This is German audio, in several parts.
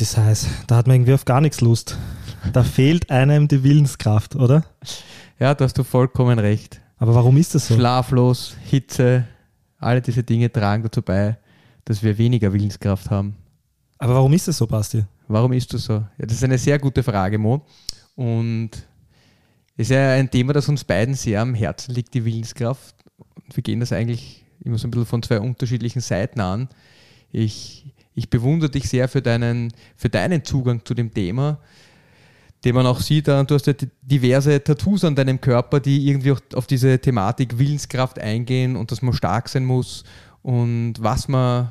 Bist du narrisch, heute ist heiß. Da hat man irgendwie auf gar nichts Lust. Da fehlt einem die Willenskraft, oder? Ja, da hast du vollkommen recht. Aber warum ist das so? Schlaflos, Hitze, alle diese Dinge tragen dazu bei, dass wir weniger Willenskraft haben. Aber warum ist das so, Basti? Warum ist das so? Ja, das ist eine sehr gute Frage, Mo. Und es ist ja ein Thema, das uns beiden sehr am Herzen liegt, die Willenskraft. Und wir gehen das eigentlich immer so ein bisschen von zwei unterschiedlichen Seiten an. Ich, ich bewundere dich sehr für deinen, für deinen Zugang zu dem Thema, den man auch sieht. Du hast ja diverse Tattoos an deinem Körper, die irgendwie auch auf diese Thematik Willenskraft eingehen und dass man stark sein muss und was man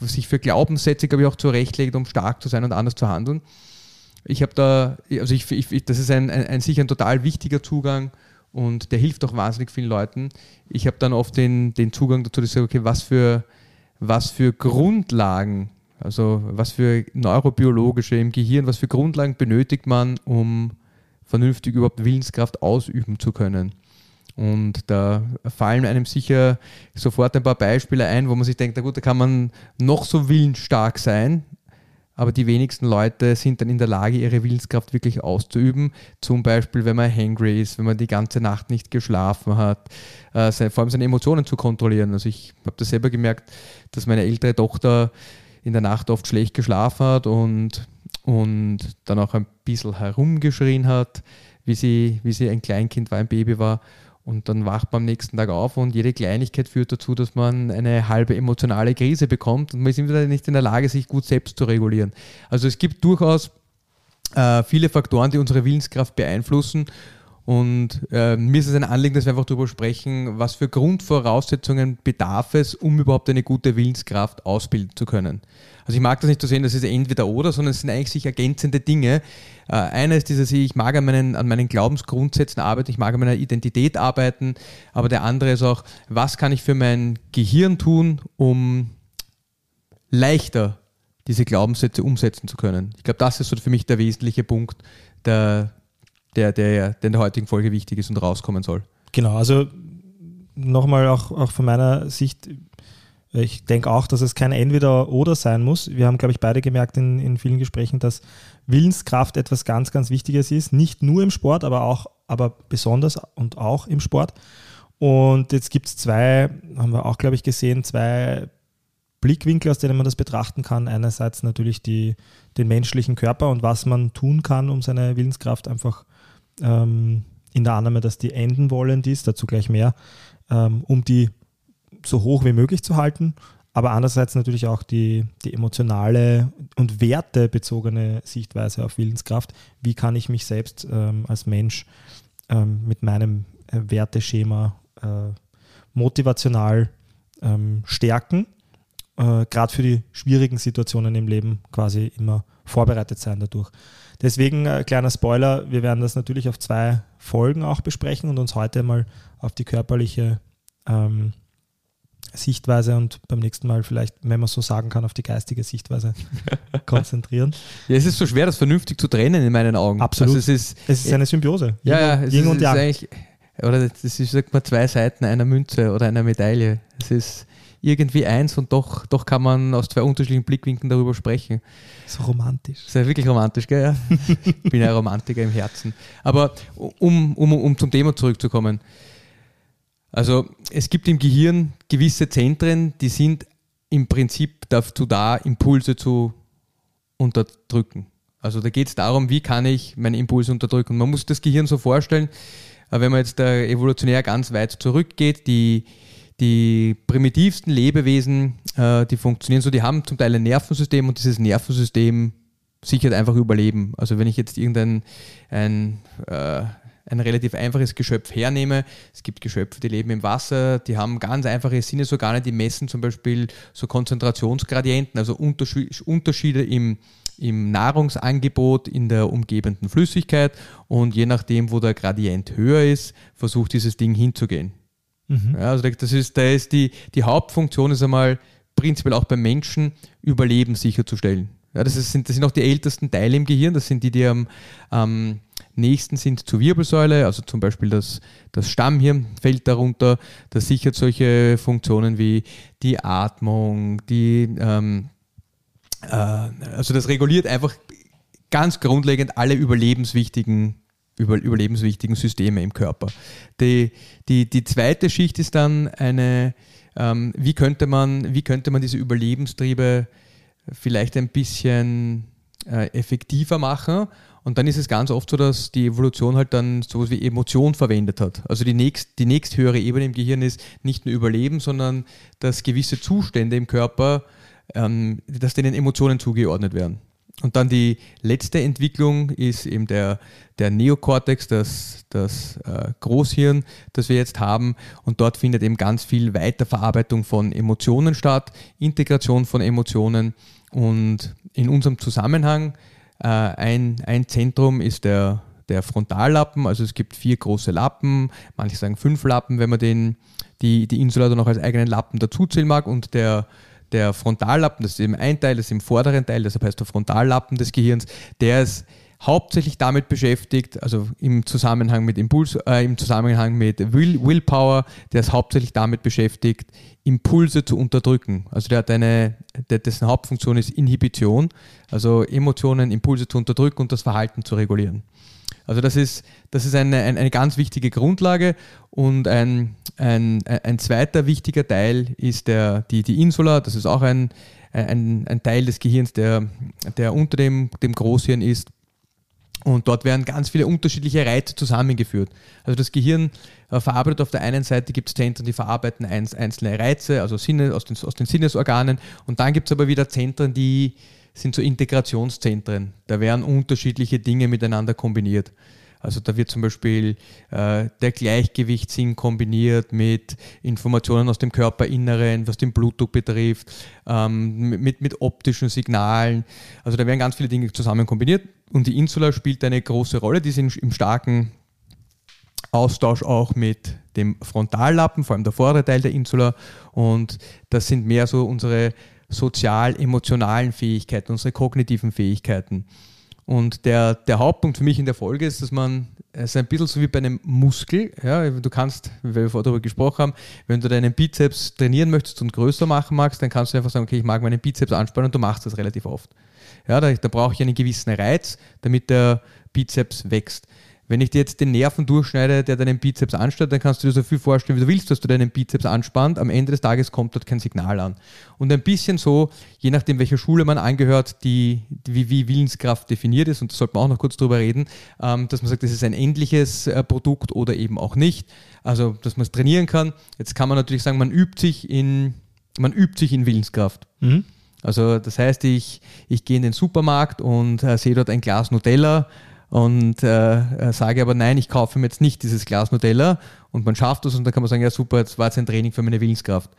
sich für Glaubenssätze, glaube ich, auch zurechtlegt, um stark zu sein und anders zu handeln. Ich habe da, also ich, ich, das ist ein, ein, ein sicher ein total wichtiger Zugang und der hilft auch wahnsinnig vielen Leuten. Ich habe dann oft den, den Zugang dazu, dass ich sage, okay, was für, was für Grundlagen, also was für neurobiologische im Gehirn, was für Grundlagen benötigt man, um vernünftig überhaupt Willenskraft ausüben zu können. Und da fallen einem sicher sofort ein paar Beispiele ein, wo man sich denkt, na gut, da kann man noch so willensstark sein, aber die wenigsten Leute sind dann in der Lage, ihre Willenskraft wirklich auszuüben. Zum Beispiel, wenn man hangry ist, wenn man die ganze Nacht nicht geschlafen hat, äh, vor allem seine Emotionen zu kontrollieren. Also ich habe das selber gemerkt, dass meine ältere Tochter in der Nacht oft schlecht geschlafen hat und, und dann auch ein bisschen herumgeschrien hat, wie sie, wie sie ein Kleinkind war, ein Baby war. Und dann wacht man am nächsten Tag auf und jede Kleinigkeit führt dazu, dass man eine halbe emotionale Krise bekommt und man ist wieder nicht in der Lage, sich gut selbst zu regulieren. Also es gibt durchaus äh, viele Faktoren, die unsere Willenskraft beeinflussen. Und äh, mir ist es ein Anliegen, dass wir einfach darüber sprechen, was für Grundvoraussetzungen bedarf es, um überhaupt eine gute Willenskraft ausbilden zu können. Also ich mag das nicht so sehen, das ist entweder oder, sondern es sind eigentlich sich ergänzende Dinge. Äh, einer ist dieses, ich mag an meinen, an meinen Glaubensgrundsätzen arbeiten, ich mag an meiner Identität arbeiten, aber der andere ist auch, was kann ich für mein Gehirn tun, um leichter diese Glaubenssätze umsetzen zu können. Ich glaube, das ist so für mich der wesentliche Punkt, der, der, der, der in der heutigen Folge wichtig ist und rauskommen soll. Genau, also nochmal auch, auch von meiner Sicht, ich denke auch, dass es kein Entweder-Oder sein muss. Wir haben, glaube ich, beide gemerkt in, in vielen Gesprächen, dass Willenskraft etwas ganz, ganz Wichtiges ist. Nicht nur im Sport, aber auch, aber besonders und auch im Sport. Und jetzt gibt es zwei, haben wir auch, glaube ich, gesehen, zwei Blickwinkel, aus denen man das betrachten kann. Einerseits natürlich die, den menschlichen Körper und was man tun kann, um seine Willenskraft einfach ähm, in der Annahme, dass die enden wollend ist, dazu gleich mehr, ähm, um die so hoch wie möglich zu halten, aber andererseits natürlich auch die, die emotionale und wertebezogene Sichtweise auf Willenskraft. Wie kann ich mich selbst ähm, als Mensch ähm, mit meinem äh, Werteschema äh, motivational ähm, stärken? Äh, Gerade für die schwierigen Situationen im Leben quasi immer vorbereitet sein dadurch. Deswegen, äh, kleiner Spoiler, wir werden das natürlich auf zwei Folgen auch besprechen und uns heute mal auf die körperliche ähm, Sichtweise und beim nächsten Mal vielleicht, wenn man so sagen kann, auf die geistige Sichtweise konzentrieren. Ja, es ist so schwer, das vernünftig zu trennen in meinen Augen. Absolut. Also es, ist, es ist eine Symbiose. Ja, ja, es Yin ist, und Yang. Oder das ist, sagt man, zwei Seiten einer Münze oder einer Medaille. Es ist irgendwie eins und doch, doch kann man aus zwei unterschiedlichen Blickwinkeln darüber sprechen. So romantisch. Das ist ja wirklich romantisch, gell? Ja. ich bin ja Romantiker im Herzen. Aber um, um, um zum Thema zurückzukommen. Also es gibt im Gehirn gewisse Zentren, die sind im Prinzip dazu da, Impulse zu unterdrücken. Also da geht es darum, wie kann ich meine Impulse unterdrücken. Man muss das Gehirn so vorstellen, äh, wenn man jetzt da evolutionär ganz weit zurückgeht, die, die primitivsten Lebewesen, äh, die funktionieren so, die haben zum Teil ein Nervensystem und dieses Nervensystem sichert einfach Überleben. Also wenn ich jetzt irgendein ein, äh, ein relativ einfaches Geschöpf hernehme. Es gibt Geschöpfe, die leben im Wasser, die haben ganz einfache Sinnesorgane, die messen zum Beispiel so Konzentrationsgradienten, also Unterschiede im, im Nahrungsangebot in der umgebenden Flüssigkeit und je nachdem, wo der Gradient höher ist, versucht dieses Ding hinzugehen. Mhm. Ja, also das ist, da ist die, die Hauptfunktion ist einmal prinzipiell auch beim Menschen Überleben sicherzustellen. Ja, das, ist, das sind auch die ältesten Teile im Gehirn, das sind die, die am, am nächsten sind zur Wirbelsäule, also zum Beispiel das, das Stammhirn fällt darunter, das sichert solche Funktionen wie die Atmung, die, ähm, äh, also das reguliert einfach ganz grundlegend alle überlebenswichtigen über, überlebenswichtigen Systeme im Körper. Die, die, die zweite Schicht ist dann eine, ähm, wie, könnte man, wie könnte man diese Überlebenstriebe vielleicht ein bisschen äh, effektiver machen. Und dann ist es ganz oft so, dass die Evolution halt dann sowas wie Emotion verwendet hat. Also die nächst, die nächsthöhere Ebene im Gehirn ist nicht nur Überleben, sondern dass gewisse Zustände im Körper, ähm, dass denen Emotionen zugeordnet werden. Und dann die letzte Entwicklung ist eben der, der Neokortex, das, das äh, Großhirn, das wir jetzt haben. Und dort findet eben ganz viel Weiterverarbeitung von Emotionen statt, Integration von Emotionen. Und in unserem Zusammenhang, äh, ein, ein Zentrum ist der, der Frontallappen. Also es gibt vier große Lappen, manche sagen fünf Lappen, wenn man den, die, die Insula dann noch als eigenen Lappen dazuzählen mag. Und der der Frontallappen, das ist eben ein Teil, das ist im vorderen Teil, deshalb heißt der Frontallappen des Gehirns, der ist hauptsächlich damit beschäftigt, also im Zusammenhang mit Impuls, äh, im Zusammenhang mit Will, Willpower, der ist hauptsächlich damit beschäftigt, Impulse zu unterdrücken. Also der hat eine, der, dessen Hauptfunktion ist Inhibition, also Emotionen, Impulse zu unterdrücken und das Verhalten zu regulieren. Also das ist, das ist eine, eine, ganz wichtige Grundlage und ein, ein, ein zweiter wichtiger Teil ist der, die, die Insula, das ist auch ein, ein, ein Teil des Gehirns, der, der unter dem, dem Großhirn ist. Und dort werden ganz viele unterschiedliche Reize zusammengeführt. Also das Gehirn äh, verarbeitet auf der einen Seite gibt es Zentren, die verarbeiten einzelne Reize, also Sinne, aus, den, aus den Sinnesorganen. Und dann gibt es aber wieder Zentren, die sind so Integrationszentren. Da werden unterschiedliche Dinge miteinander kombiniert. Also da wird zum Beispiel äh, der Gleichgewichtssinn kombiniert mit Informationen aus dem Körperinneren, was den Blutdruck betrifft, ähm, mit, mit optischen Signalen. Also da werden ganz viele Dinge zusammen kombiniert und die Insula spielt eine große Rolle. Die sind im starken Austausch auch mit dem Frontallappen, vor allem der vordere Teil der Insula. Und das sind mehr so unsere sozial-emotionalen Fähigkeiten, unsere kognitiven Fähigkeiten. Und der, der Hauptpunkt für mich in der Folge ist, dass man, es ist ein bisschen so wie bei einem Muskel, ja, du kannst, wie wir vorher darüber gesprochen haben, wenn du deinen Bizeps trainieren möchtest und größer machen magst, dann kannst du einfach sagen, okay, ich mag meinen Bizeps anspannen und du machst das relativ oft. Ja, da, da brauche ich einen gewissen Reiz, damit der Bizeps wächst. Wenn ich dir jetzt den Nerven durchschneide, der deinen Bizeps anstatt, dann kannst du dir so viel vorstellen, wie du willst, dass du deinen Bizeps anspannt. Am Ende des Tages kommt dort kein Signal an. Und ein bisschen so, je nachdem, welcher Schule man angehört, die, wie, wie Willenskraft definiert ist, und da sollte man auch noch kurz drüber reden, ähm, dass man sagt, das ist ein endliches äh, Produkt oder eben auch nicht. Also, dass man es trainieren kann. Jetzt kann man natürlich sagen, man übt sich in, man übt sich in Willenskraft. Mhm. Also das heißt, ich, ich gehe in den Supermarkt und äh, sehe dort ein Glas Nutella und äh, sage aber nein, ich kaufe mir jetzt nicht dieses Glas Nutella und man schafft das und dann kann man sagen, ja super, jetzt war es ein Training für meine Willenskraft.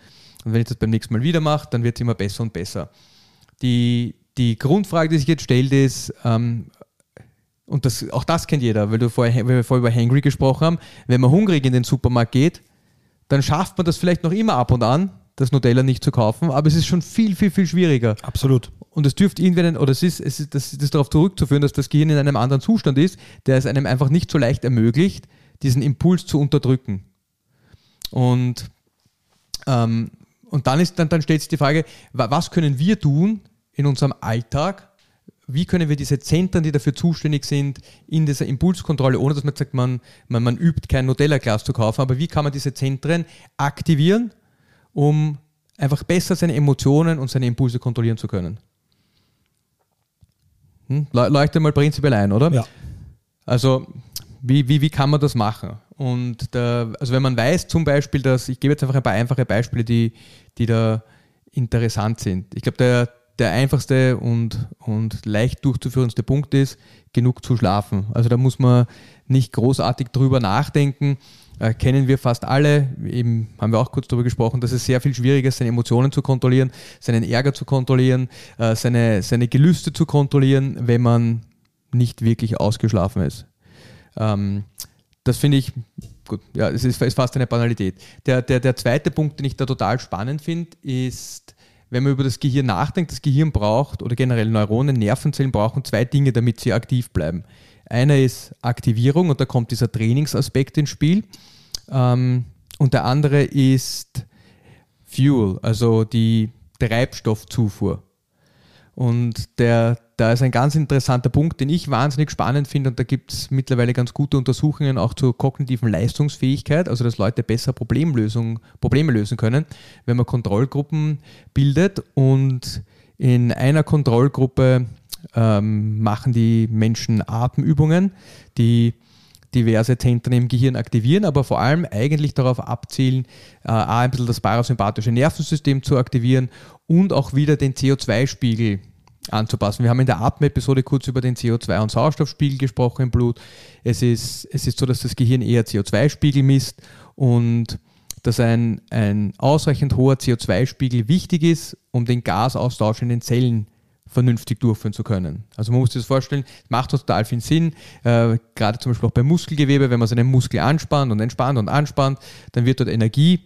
Und wenn ich das beim nächsten Mal wieder mache, dann wird es immer besser und besser. Die, die Grundfrage, die sich jetzt stellt, ist, ähm, und das, auch das kennt jeder, weil, du vorher, weil wir vorher über Hangry gesprochen haben, wenn man hungrig in den Supermarkt geht, dann schafft man das vielleicht noch immer ab und an, das Nutella nicht zu kaufen, aber es ist schon viel, viel, viel schwieriger. Absolut. Und es dürfte irgendwie, oder es ist, es ist, das, das darauf zurückzuführen, dass das Gehirn in einem anderen Zustand ist, der es einem einfach nicht so leicht ermöglicht, diesen Impuls zu unterdrücken. Und, ähm, und dann, ist, dann, dann stellt sich die Frage, was können wir tun in unserem Alltag, wie können wir diese Zentren, die dafür zuständig sind, in dieser Impulskontrolle, ohne dass man sagt, man, man, man übt kein Nutella-Glas zu kaufen, aber wie kann man diese Zentren aktivieren, um einfach besser seine Emotionen und seine Impulse kontrollieren zu können? Hm? Leuchte mal prinzipiell ein, oder? Ja. Also, wie, wie, wie kann man das machen? Und der, also wenn man weiß zum Beispiel, dass, ich gebe jetzt einfach ein paar einfache Beispiele, die, die da interessant sind. Ich glaube, der, der einfachste und, und leicht durchzuführendste Punkt ist, genug zu schlafen. Also da muss man nicht großartig drüber nachdenken äh, kennen wir fast alle. Eben haben wir auch kurz darüber gesprochen, dass es sehr viel schwieriger ist, seine Emotionen zu kontrollieren, seinen Ärger zu kontrollieren, äh, seine, seine Gelüste zu kontrollieren, wenn man nicht wirklich ausgeschlafen ist. Ähm, das finde ich, gut, ja, es ist, ist, fast eine Banalität. Der, der, der zweite Punkt, den ich da total spannend finde, ist, wenn man über das Gehirn nachdenkt, das Gehirn braucht oder generell Neuronen, Nervenzellen brauchen zwei Dinge, damit sie aktiv bleiben. Einer ist Aktivierung und da kommt dieser Trainingsaspekt ins Spiel. Ähm, und der andere ist Fuel, also die Treibstoffzufuhr. Und der, da ist ein ganz interessanter Punkt, den ich wahnsinnig spannend finde. Und da gibt es mittlerweile ganz gute Untersuchungen auch zur kognitiven Leistungsfähigkeit, also dass Leute besser Problemlösung, Probleme lösen können, wenn man Kontrollgruppen bildet. Und in einer Kontrollgruppe ähm, machen die Menschen Atemübungen, die diverse Zentren im Gehirn aktivieren, aber vor allem eigentlich darauf abzielen, äh, ein bisschen das parasympathische Nervensystem zu aktivieren und auch wieder den CO2-Spiegel anzupassen. Wir haben in der Atem-Episode kurz über den CO2- und Sauerstoffspiegel gesprochen im Blut. Es ist, es ist so, dass das Gehirn eher CO2-Spiegel misst und dass ein, ein ausreichend hoher CO2-Spiegel wichtig ist, um den Gasaustausch in den Zellen vernünftig durchführen zu können. Also man muss sich das vorstellen, macht total viel Sinn, äh, gerade zum Beispiel auch beim Muskelgewebe, wenn man seinen Muskel anspannt und entspannt und anspannt, dann wird dort Energie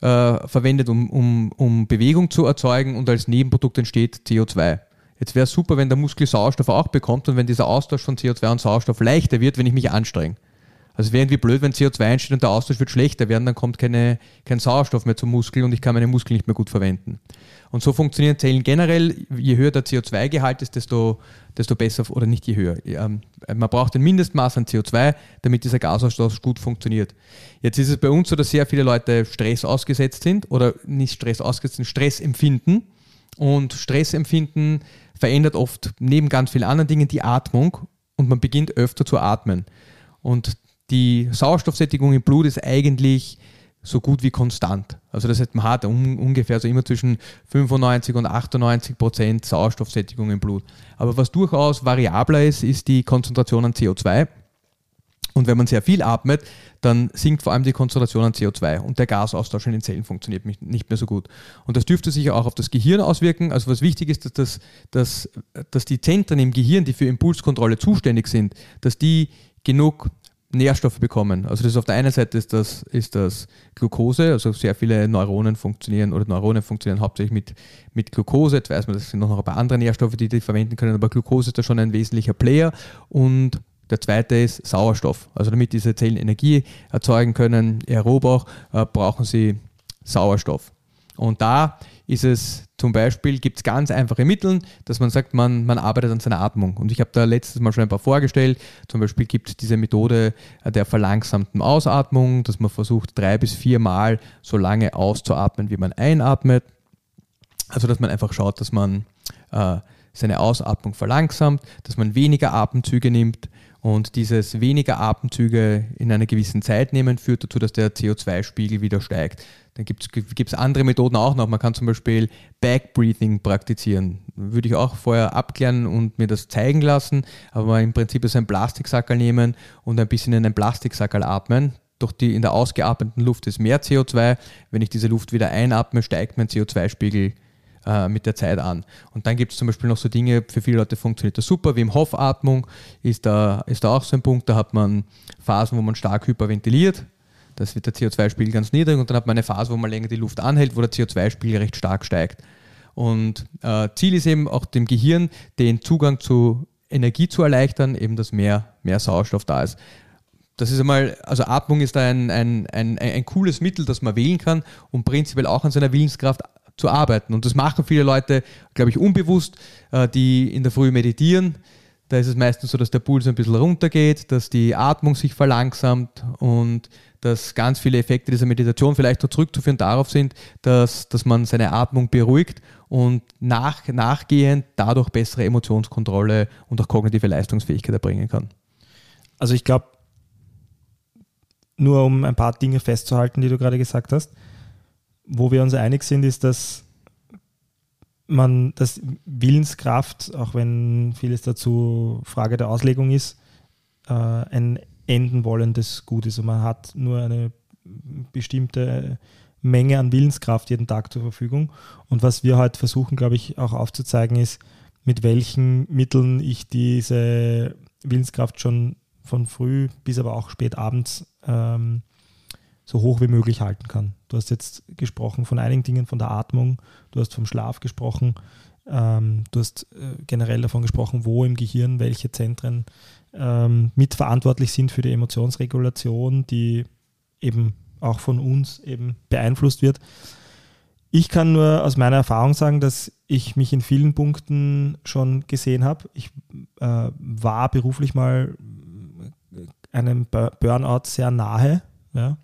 äh, verwendet, um, um, um Bewegung zu erzeugen und als Nebenprodukt entsteht CO2. Jetzt wäre es super, wenn der Muskel Sauerstoff auch bekommt und wenn dieser Austausch von CO2 und Sauerstoff leichter wird, wenn ich mich anstrenge. Also es wäre irgendwie blöd, wenn CO2 entsteht und der Austausch wird schlechter werden, dann kommt keine, kein Sauerstoff mehr zum Muskel und ich kann meine Muskeln nicht mehr gut verwenden. Und so funktionieren Zellen generell. Je höher der CO2-Gehalt ist, desto, desto besser oder nicht je höher. Ähm, man braucht ein Mindestmaß an CO2, damit dieser Gasaustausch gut funktioniert. Jetzt ist es bei uns so, dass sehr viele Leute Stress ausgesetzt sind oder nicht Stress ausgesetzt sind, Stress empfinden. Und Stress empfinden verändert oft neben ganz vielen anderen Dingen die Atmung und man beginnt öfter zu atmen. Und die Sauerstoffsättigung im Blut ist eigentlich so gut wie konstant. Also das heißt, man hat un ungefähr so immer zwischen 95 und 98 Prozent Sauerstoffsättigung im Blut. Aber was durchaus variabler ist, ist die Konzentration an CO2. Und wenn man sehr viel atmet, dann sinkt vor allem die Konzentration an CO2 und der Gasaustausch in den Zellen funktioniert nicht mehr so gut. Und das dürfte sich auch auf das Gehirn auswirken. Also was wichtig ist, dass, das, dass, dass die Zentren im Gehirn, die für Impulskontrolle zuständig sind, dass die genug Nährstoffe bekommen. Also das ist auf der einen Seite ist das, ist das Glucose, also sehr viele Neuronen funktionieren oder Neuronen funktionieren hauptsächlich mit, mit Glucose. Jetzt weiß man, das sind noch ein paar andere Nährstoffe, die die verwenden können, aber Glucose ist da schon ein wesentlicher Player und der zweite ist Sauerstoff. Also damit diese Zellen Energie erzeugen können, aerob auch, äh, brauchen sie Sauerstoff. Und da ist es zum Beispiel, gibt es ganz einfache Mittel, dass man sagt, man, man arbeitet an seiner Atmung. Und ich habe da letztes Mal schon ein paar vorgestellt. Zum Beispiel gibt es diese Methode der verlangsamten Ausatmung, dass man versucht, drei bis vier Mal so lange auszuatmen, wie man einatmet. Also dass man einfach schaut, dass man äh, seine Ausatmung verlangsamt, dass man weniger Atemzüge nimmt und dieses weniger Atemzüge in einer gewissen Zeit nehmen führt dazu, dass der CO2-Spiegel wieder steigt. Dann gibt es andere Methoden auch noch. Man kann zum Beispiel Backbreathing praktizieren. Würde ich auch vorher abklären und mir das zeigen lassen. Aber im Prinzip ist ein Plastiksackerl nehmen und ein bisschen in einen Plastiksackerl atmen. Durch die in der ausgeatmeten Luft ist mehr CO2. Wenn ich diese Luft wieder einatme, steigt mein CO2-Spiegel äh, mit der Zeit an. Und dann gibt es zum Beispiel noch so Dinge, für viele Leute funktioniert das super, wie im Hof-Atmung ist da, ist da auch so ein Punkt, da hat man Phasen, wo man stark hyperventiliert, das wird der CO2-Spiegel ganz niedrig und dann hat man eine Phase, wo man länger die Luft anhält, wo der CO2-Spiegel recht stark steigt. Und äh, Ziel ist eben auch dem Gehirn den Zugang zu Energie zu erleichtern, eben dass mehr, mehr Sauerstoff da ist. Das ist einmal, also Atmung ist ein, ein, ein, ein cooles Mittel, das man wählen kann, um prinzipiell auch an seiner Willenskraft zu arbeiten. Und das machen viele Leute, glaube ich, unbewusst, äh, die in der Früh meditieren da ist es meistens so, dass der Puls ein bisschen runtergeht, dass die Atmung sich verlangsamt und dass ganz viele Effekte dieser Meditation vielleicht noch zurückzuführen darauf sind, dass, dass man seine Atmung beruhigt und nach, nachgehend dadurch bessere Emotionskontrolle und auch kognitive Leistungsfähigkeit erbringen kann. Also ich glaube, nur um ein paar Dinge festzuhalten, die du gerade gesagt hast, wo wir uns einig sind, ist, dass man das Willenskraft, auch wenn vieles dazu Frage der Auslegung ist, äh, ein enden wollendes Gut ist. Und man hat nur eine bestimmte Menge an Willenskraft jeden Tag zur Verfügung. Und was wir heute versuchen, glaube ich, auch aufzuzeigen, ist, mit welchen Mitteln ich diese Willenskraft schon von früh bis aber auch spät abends ähm, so hoch wie möglich halten kann. Du hast jetzt gesprochen von einigen Dingen, von der Atmung, du hast vom Schlaf gesprochen, ähm, du hast äh, generell davon gesprochen, wo im Gehirn welche Zentren ähm, mitverantwortlich sind für die Emotionsregulation, die eben auch von uns eben beeinflusst wird. Ich kann nur aus meiner Erfahrung sagen, dass ich mich in vielen Punkten schon gesehen habe. Ich äh, war beruflich mal einem Burnout sehr nahe. Ja.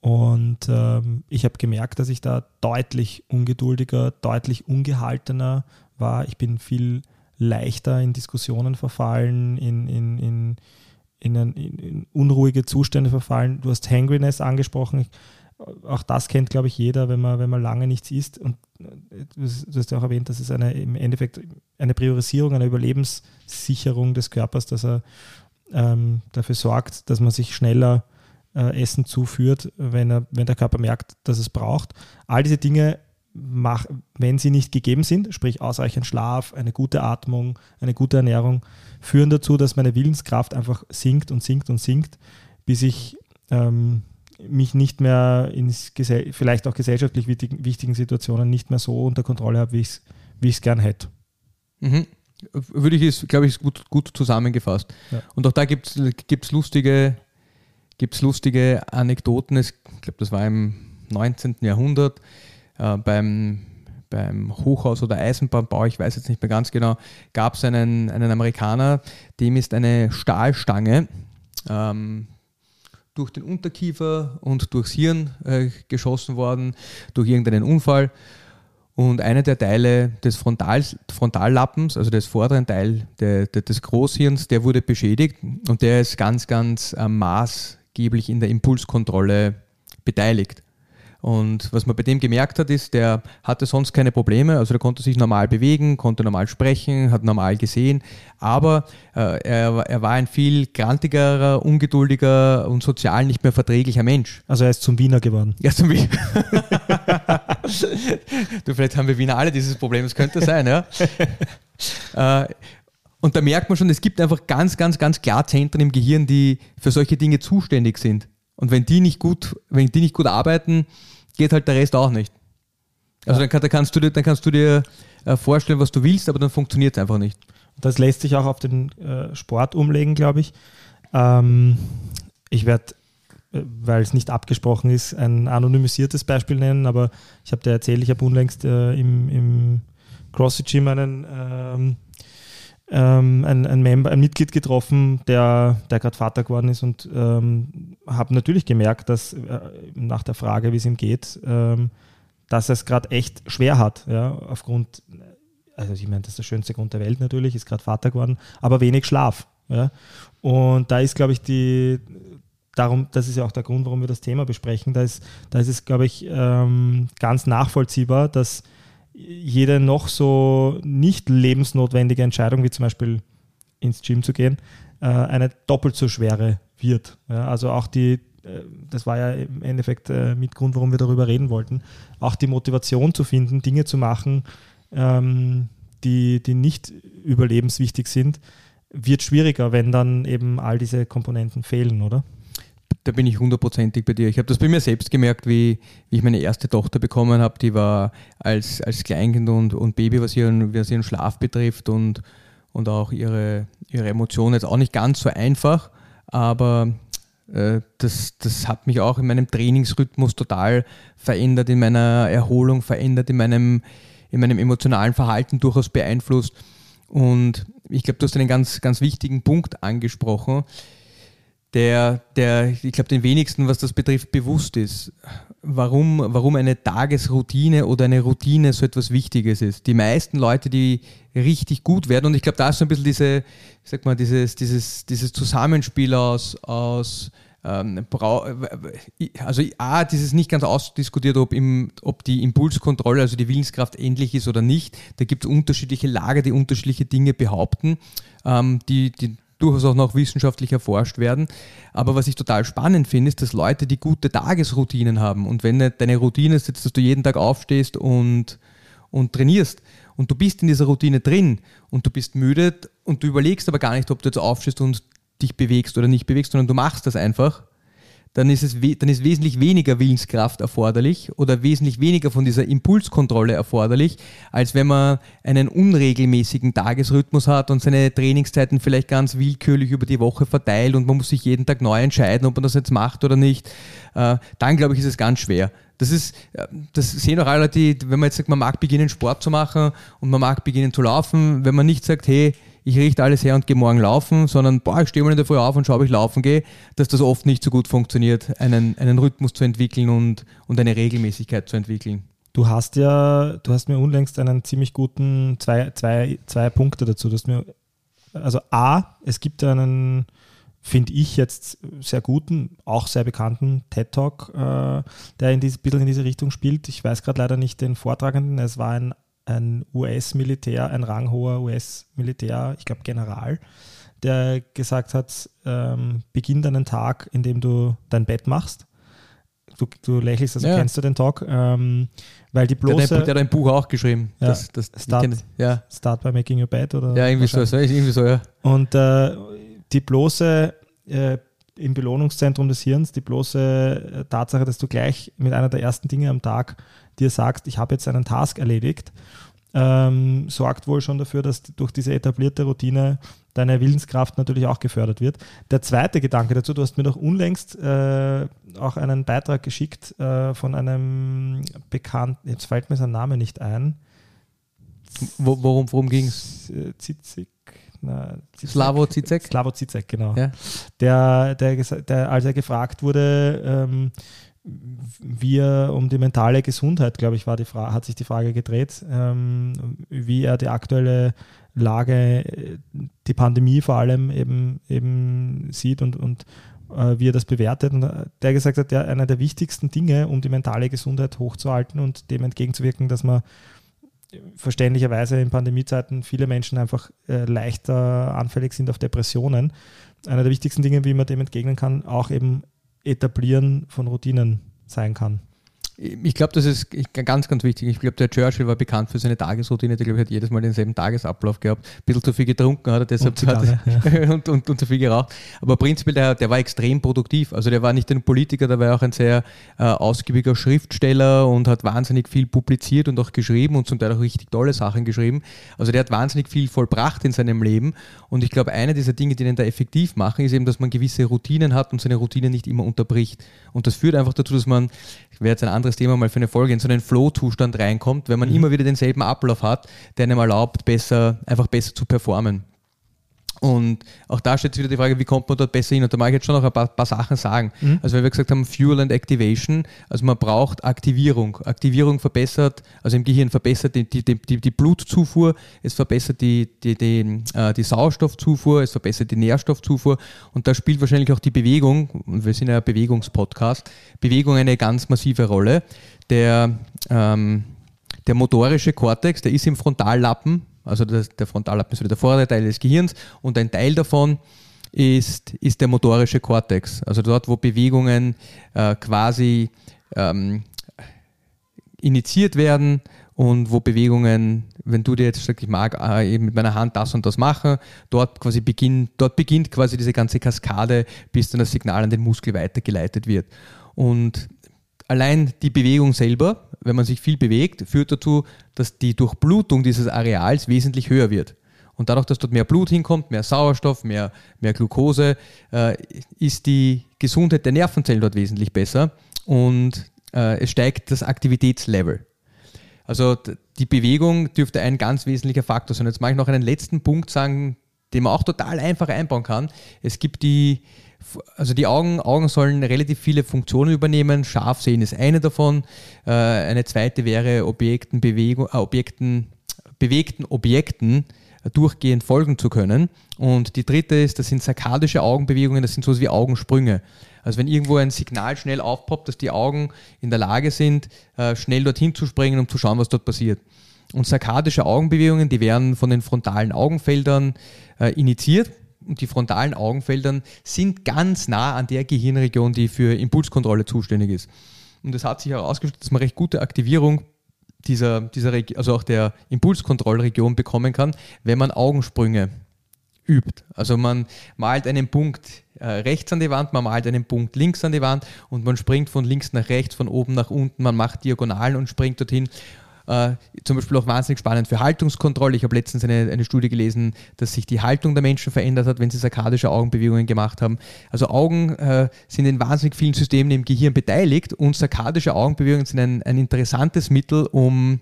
Und ähm, ich habe gemerkt, dass ich da deutlich ungeduldiger, deutlich ungehaltener war. Ich bin viel leichter in Diskussionen verfallen, in, in, in, in, in, in unruhige Zustände verfallen. Du hast Hangriness angesprochen. Ich, auch das kennt, glaube ich, jeder, wenn man, wenn man lange nichts isst. Und äh, du hast ja auch erwähnt, dass es eine, im Endeffekt eine Priorisierung, eine Überlebenssicherung des Körpers, dass er ähm, dafür sorgt, dass man sich schneller äh, Essen zuführt, wenn, er, wenn der Körper merkt, dass es braucht. All diese Dinge, mach, wenn sie nicht gegeben sind, sprich ausreichend Schlaf, eine gute Atmung, eine gute Ernährung, führen dazu, dass meine Willenskraft einfach sinkt und sinkt und sinkt, bis ich ähm, mich nicht mehr in vielleicht auch gesellschaftlich wichtigen, wichtigen Situationen nicht mehr so unter Kontrolle habe, wie ich es wie gern hätte. Mhm. Würde ich es, glaube ich, gut, gut zusammengefasst. Ja. Und auch da gibt es lustige, gibt's lustige Anekdoten. ich glaube, das war im 19. Jahrhundert äh, beim, beim Hochhaus- oder Eisenbahnbau, ich weiß jetzt nicht mehr ganz genau, gab es einen, einen Amerikaner, dem ist eine Stahlstange ähm, durch den Unterkiefer und durchs Hirn äh, geschossen worden, durch irgendeinen Unfall. Und einer der Teile des Frontal, Frontallappens, also des vorderen Teil der, der, des Großhirns, der wurde beschädigt und der ist ganz, ganz äh, maßgeblich in der Impulskontrolle beteiligt. Und was man bei dem gemerkt hat, ist, der hatte sonst keine Probleme, also der konnte sich normal bewegen, konnte normal sprechen, hat normal gesehen, aber äh, er, er war ein viel grantigerer, ungeduldiger und sozial nicht mehr verträglicher Mensch. Also er ist zum Wiener geworden. Ja, zum Wiener. du, vielleicht haben wir Wiener alle dieses Problem, das könnte sein, ja. äh, und da merkt man schon, es gibt einfach ganz, ganz, ganz klar Zentren im Gehirn, die für solche Dinge zuständig sind. Und wenn die nicht gut, wenn die nicht gut arbeiten, geht halt der Rest auch nicht. Also ja. dann, kann, dann, kannst du dir, dann kannst du dir äh, vorstellen, was du willst, aber dann funktioniert es einfach nicht. Das lässt sich auch auf den äh, Sport umlegen, glaube ich. Ähm, ich werde, äh, weil es nicht abgesprochen ist, ein anonymisiertes Beispiel nennen, aber ich habe dir erzählt, ich habe unlängst äh, im, im CrossFit Gym einen ähm, ähm, ein, ein, Member, ein Mitglied getroffen, der, der gerade Vater geworden ist und ähm, habe natürlich gemerkt, dass äh, nach der Frage, wie es ihm geht, ähm, dass er es gerade echt schwer hat, ja, aufgrund, also ich meine, das ist der schönste Grund der Welt natürlich, ist gerade Vater geworden, aber wenig Schlaf. Ja. Und da ist, glaube ich, die, darum, das ist ja auch der Grund, warum wir das Thema besprechen, da ist, da ist es, glaube ich, ähm, ganz nachvollziehbar, dass jede noch so nicht lebensnotwendige Entscheidung, wie zum Beispiel ins Gym zu gehen, äh, eine doppelt so schwere wird. also auch die, äh, das war ja im Endeffekt äh, mit Grund, warum wir darüber reden wollten, auch die Motivation zu finden, Dinge zu machen, ähm, die, die nicht überlebenswichtig sind, wird schwieriger, wenn dann eben all diese Komponenten fehlen, oder? Da bin ich hundertprozentig bei dir. Ich habe das bei mir selbst gemerkt, wie, wie ich meine erste Tochter bekommen habe. Die war als, als Kleinkind und, und Baby, was ihren, was ihren Schlaf betrifft und, und auch ihre, ihre Emotionen jetzt auch nicht ganz so einfach. Aber äh, das, das hat mich auch in meinem Trainingsrhythmus total verändert, in meiner Erholung verändert, in meinem, in meinem emotionalen Verhalten durchaus beeinflusst. Und ich glaube, du hast einen ganz, ganz wichtigen Punkt angesprochen der, der ich glaube, den wenigsten, was das betrifft, bewusst ist, warum, warum eine Tagesroutine oder eine Routine so etwas Wichtiges ist. Die meisten Leute, die richtig gut werden, und ich glaube, da ist so ein bisschen diese, sag mal, dieses, dieses, dieses Zusammenspiel aus, aus ähm, also A, dieses nicht ganz ausdiskutiert, ob, im, ob die Impulskontrolle, also die Willenskraft endlich ist oder nicht. Da gibt es unterschiedliche Lager, die unterschiedliche Dinge behaupten, ähm, die, die durchaus auch noch wissenschaftlich erforscht werden. Aber was ich total spannend finde, ist, dass Leute, die gute Tagesroutinen haben und wenn deine Routine ist jetzt, dass du jeden Tag aufstehst und, und trainierst und du bist in dieser Routine drin und du bist müde und du überlegst aber gar nicht, ob du jetzt aufstehst und dich bewegst oder nicht bewegst, sondern du machst das einfach, dann ist, es dann ist wesentlich weniger Willenskraft erforderlich oder wesentlich weniger von dieser Impulskontrolle erforderlich, als wenn man einen unregelmäßigen Tagesrhythmus hat und seine Trainingszeiten vielleicht ganz willkürlich über die Woche verteilt und man muss sich jeden Tag neu entscheiden, ob man das jetzt macht oder nicht. Äh, dann glaube ich, ist es ganz schwer. Das ist, das sehen auch alle, die, wenn man jetzt sagt, man mag beginnen, Sport zu machen und man mag beginnen zu laufen, wenn man nicht sagt, hey, ich richte alles her und gehe morgen laufen, sondern boah, ich stehe mal in der Früh auf und schaue, ob ich laufen gehe, dass das oft nicht so gut funktioniert, einen, einen Rhythmus zu entwickeln und, und eine Regelmäßigkeit zu entwickeln. Du hast ja, du hast mir unlängst einen ziemlich guten, zwei, zwei, zwei Punkte dazu. Du hast mir, also A, es gibt einen, finde ich jetzt sehr guten, auch sehr bekannten TED Talk, äh, der ein bisschen in diese Richtung spielt. Ich weiß gerade leider nicht den Vortragenden. Es war ein, ein US-Militär, ein ranghoher US-Militär, ich glaube General, der gesagt hat, ähm, beginn deinen Tag, indem du dein Bett machst. Du, du lächelst, also ja. kennst du den Talk, ähm, weil die bloße... Der, der, hat ein Buch auch geschrieben. Ja, das, das, Start, ja. Start by Making Your Bed oder... Ja, irgendwie so, irgendwie so, ja. Und äh, die bloße äh, im Belohnungszentrum des Hirns, die bloße äh, Tatsache, dass du gleich mit einer der ersten Dinge am Tag dir sagst, ich habe jetzt einen Task erledigt, ähm, sorgt wohl schon dafür, dass durch diese etablierte Routine deine Willenskraft natürlich auch gefördert wird. Der zweite Gedanke dazu, du hast mir doch unlängst äh, auch einen Beitrag geschickt äh, von einem bekannten, jetzt fällt mir sein Name nicht ein. Wo, worum worum ging es? Zitzig na, Slavo Zizek? Slavo Zizek, genau. Ja. Der, der, der, als er gefragt wurde, ähm, wie er um die mentale Gesundheit, glaube ich, war die Frage, hat sich die Frage gedreht, ähm, wie er die aktuelle Lage, die Pandemie vor allem eben, eben sieht und, und äh, wie er das bewertet. Und der gesagt hat, ja, einer der wichtigsten Dinge, um die mentale Gesundheit hochzuhalten und dem entgegenzuwirken, dass man verständlicherweise in Pandemiezeiten viele Menschen einfach äh, leichter anfällig sind auf Depressionen. Einer der wichtigsten Dinge, wie man dem entgegnen kann, auch eben etablieren von Routinen sein kann. Ich glaube, das ist ganz, ganz wichtig. Ich glaube, der Churchill war bekannt für seine Tagesroutine. Der, glaube ich, hat jedes Mal denselben Tagesablauf gehabt. Ein bisschen zu viel getrunken hat er deshalb und, Zigarre, hat, ja. und, und, und, zu viel geraucht. Aber prinzipiell, der, der war extrem produktiv. Also der war nicht ein Politiker, der war auch ein sehr äh, ausgiebiger Schriftsteller und hat wahnsinnig viel publiziert und auch geschrieben und zum Teil auch richtig tolle Sachen geschrieben. Also der hat wahnsinnig viel vollbracht in seinem Leben. Und ich glaube, eine dieser Dinge, die ihn da effektiv machen, ist eben, dass man gewisse Routinen hat und seine Routine nicht immer unterbricht. Und das führt einfach dazu, dass man, wäre jetzt ein anderes Thema mal für eine Folge, in so einen Flow-Zustand reinkommt, wenn man mhm. immer wieder denselben Ablauf hat, der einem erlaubt, besser, einfach besser zu performen. Und auch da stellt sich wieder die Frage, wie kommt man dort besser hin? Und da mag ich jetzt schon noch ein paar, paar Sachen sagen. Mhm. Also, weil wir gesagt haben, Fuel and Activation, also man braucht Aktivierung. Aktivierung verbessert, also im Gehirn verbessert die, die, die, die Blutzufuhr, es verbessert die, die, die, äh, die Sauerstoffzufuhr, es verbessert die Nährstoffzufuhr und da spielt wahrscheinlich auch die Bewegung, und wir sind ja ein Bewegungspodcast, Bewegung eine ganz massive Rolle. Der, ähm, der motorische Kortex, der ist im Frontallappen, also das, der Frontallappen ist wieder der vordere Teil des Gehirns und ein Teil davon ist, ist der motorische Kortex. Also dort, wo Bewegungen äh, quasi ähm, initiiert werden und wo Bewegungen, wenn du dir jetzt sagst, ich mag äh, eben mit meiner Hand das und das machen, dort quasi beginnt, dort beginnt quasi diese ganze Kaskade, bis dann das Signal an den Muskel weitergeleitet wird. Und allein die Bewegung selber, wenn man sich viel bewegt, führt dazu, dass die Durchblutung dieses Areals wesentlich höher wird. Und dadurch, dass dort mehr Blut hinkommt, mehr Sauerstoff, mehr, mehr Glucose, äh, ist die Gesundheit der Nervenzellen dort wesentlich besser und äh, es steigt das Aktivitätslevel. Also die Bewegung dürfte ein ganz wesentlicher Faktor sein. Jetzt mag ich noch einen letzten Punkt sagen, den man auch total einfach einbauen kann. Es gibt die, also die Augen, Augen sollen relativ viele Funktionen übernehmen. Scharf sehen ist eine davon. Äh, eine zweite wäre Objekten, Bewegung, äh, Objekten, bewegten Objekten durchgehend folgen zu können. Und die dritte ist, das sind sarkadische Augenbewegungen, das sind sowas wie Augensprünge. Also wenn irgendwo ein Signal schnell aufpoppt, dass die Augen in der Lage sind, äh, schnell dorthin zu springen, um zu schauen, was dort passiert. Und sarkadische Augenbewegungen, die werden von den frontalen Augenfeldern äh, initiiert die frontalen Augenfeldern sind ganz nah an der Gehirnregion, die für Impulskontrolle zuständig ist. Und es hat sich herausgestellt, dass man recht gute Aktivierung dieser, dieser also auch der Impulskontrollregion bekommen kann, wenn man Augensprünge übt. Also man malt einen Punkt äh, rechts an die Wand, man malt einen Punkt links an die Wand und man springt von links nach rechts, von oben nach unten, man macht Diagonalen und springt dorthin. Äh, zum Beispiel auch wahnsinnig spannend für Haltungskontrolle. Ich habe letztens eine, eine Studie gelesen, dass sich die Haltung der Menschen verändert hat, wenn sie sarkadische Augenbewegungen gemacht haben. Also Augen äh, sind in wahnsinnig vielen Systemen im Gehirn beteiligt und sarkadische Augenbewegungen sind ein, ein interessantes Mittel, um,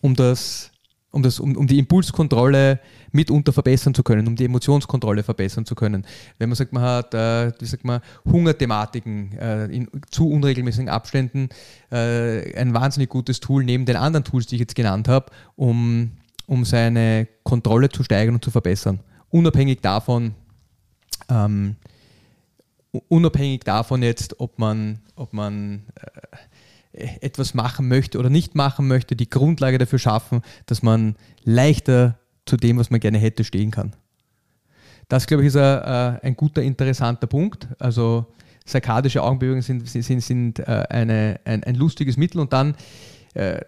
um das um, das, um, um die Impulskontrolle mitunter verbessern zu können, um die Emotionskontrolle verbessern zu können. Wenn man sagt, man hat, äh, wie sagt man, Hungerthematiken äh, in zu unregelmäßigen Abständen, äh, ein wahnsinnig gutes Tool neben den anderen Tools, die ich jetzt genannt habe, um, um seine Kontrolle zu steigern und zu verbessern. Unabhängig davon, ähm, unabhängig davon jetzt, ob man, ob man äh, etwas machen möchte oder nicht machen möchte, die Grundlage dafür schaffen, dass man leichter zu dem, was man gerne hätte, stehen kann. Das, glaube ich, ist ein, ein guter, interessanter Punkt. Also sarkadische Augenbewegungen sind, sind, sind äh, eine, ein, ein lustiges Mittel und dann, äh,